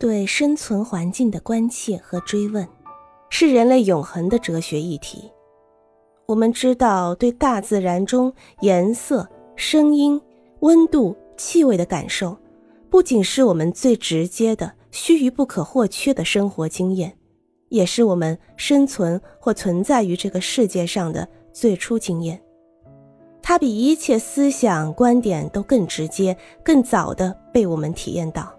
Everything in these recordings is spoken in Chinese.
对生存环境的关切和追问，是人类永恒的哲学议题。我们知道，对大自然中颜色、声音、温度、气味的感受，不仅是我们最直接的、须臾不可或缺的生活经验，也是我们生存或存在于这个世界上的最初经验。它比一切思想观点都更直接、更早的被我们体验到。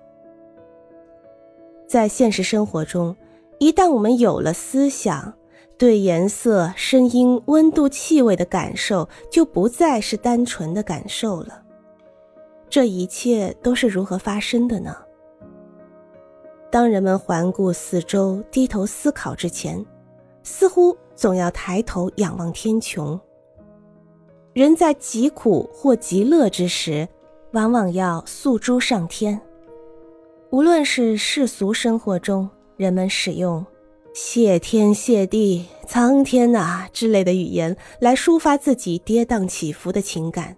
在现实生活中，一旦我们有了思想，对颜色、声音、温度、气味的感受就不再是单纯的感受了。这一切都是如何发生的呢？当人们环顾四周、低头思考之前，似乎总要抬头仰望天穹。人在极苦或极乐之时，往往要诉诸上天。无论是世俗生活中，人们使用“谢天谢地、苍天呐”之类的语言来抒发自己跌宕起伏的情感，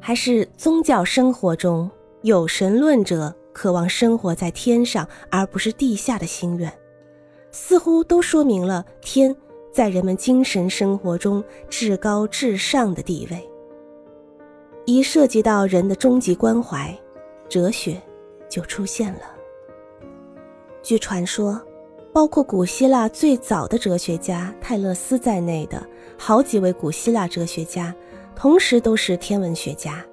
还是宗教生活中有神论者渴望生活在天上而不是地下的心愿，似乎都说明了天在人们精神生活中至高至上的地位。一涉及到人的终极关怀，哲学。就出现了。据传说，包括古希腊最早的哲学家泰勒斯在内的好几位古希腊哲学家，同时都是天文学家。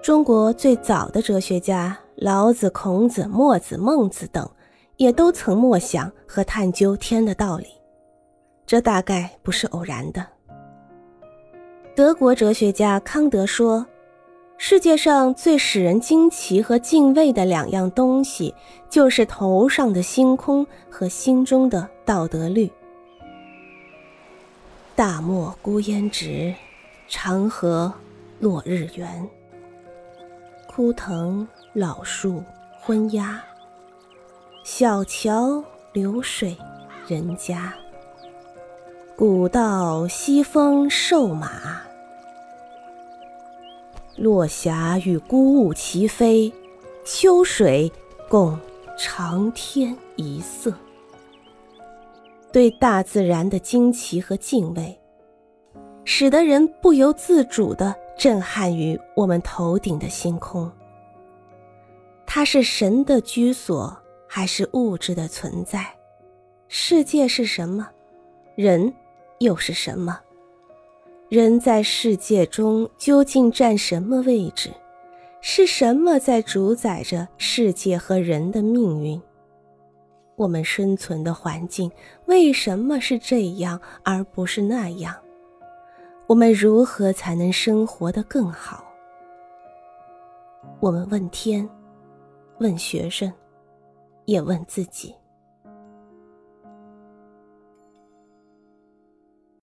中国最早的哲学家老子、孔子、墨子、孟子等，也都曾默想和探究天的道理，这大概不是偶然的。德国哲学家康德说。世界上最使人惊奇和敬畏的两样东西，就是头上的星空和心中的道德律。大漠孤烟直，长河落日圆。枯藤老树昏鸦，小桥流水人家。古道西风瘦马。落霞与孤鹜齐飞，秋水共长天一色。对大自然的惊奇和敬畏，使得人不由自主地震撼于我们头顶的星空。它是神的居所，还是物质的存在？世界是什么？人又是什么？人在世界中究竟占什么位置？是什么在主宰着世界和人的命运？我们生存的环境为什么是这样而不是那样？我们如何才能生活得更好？我们问天，问学生，也问自己。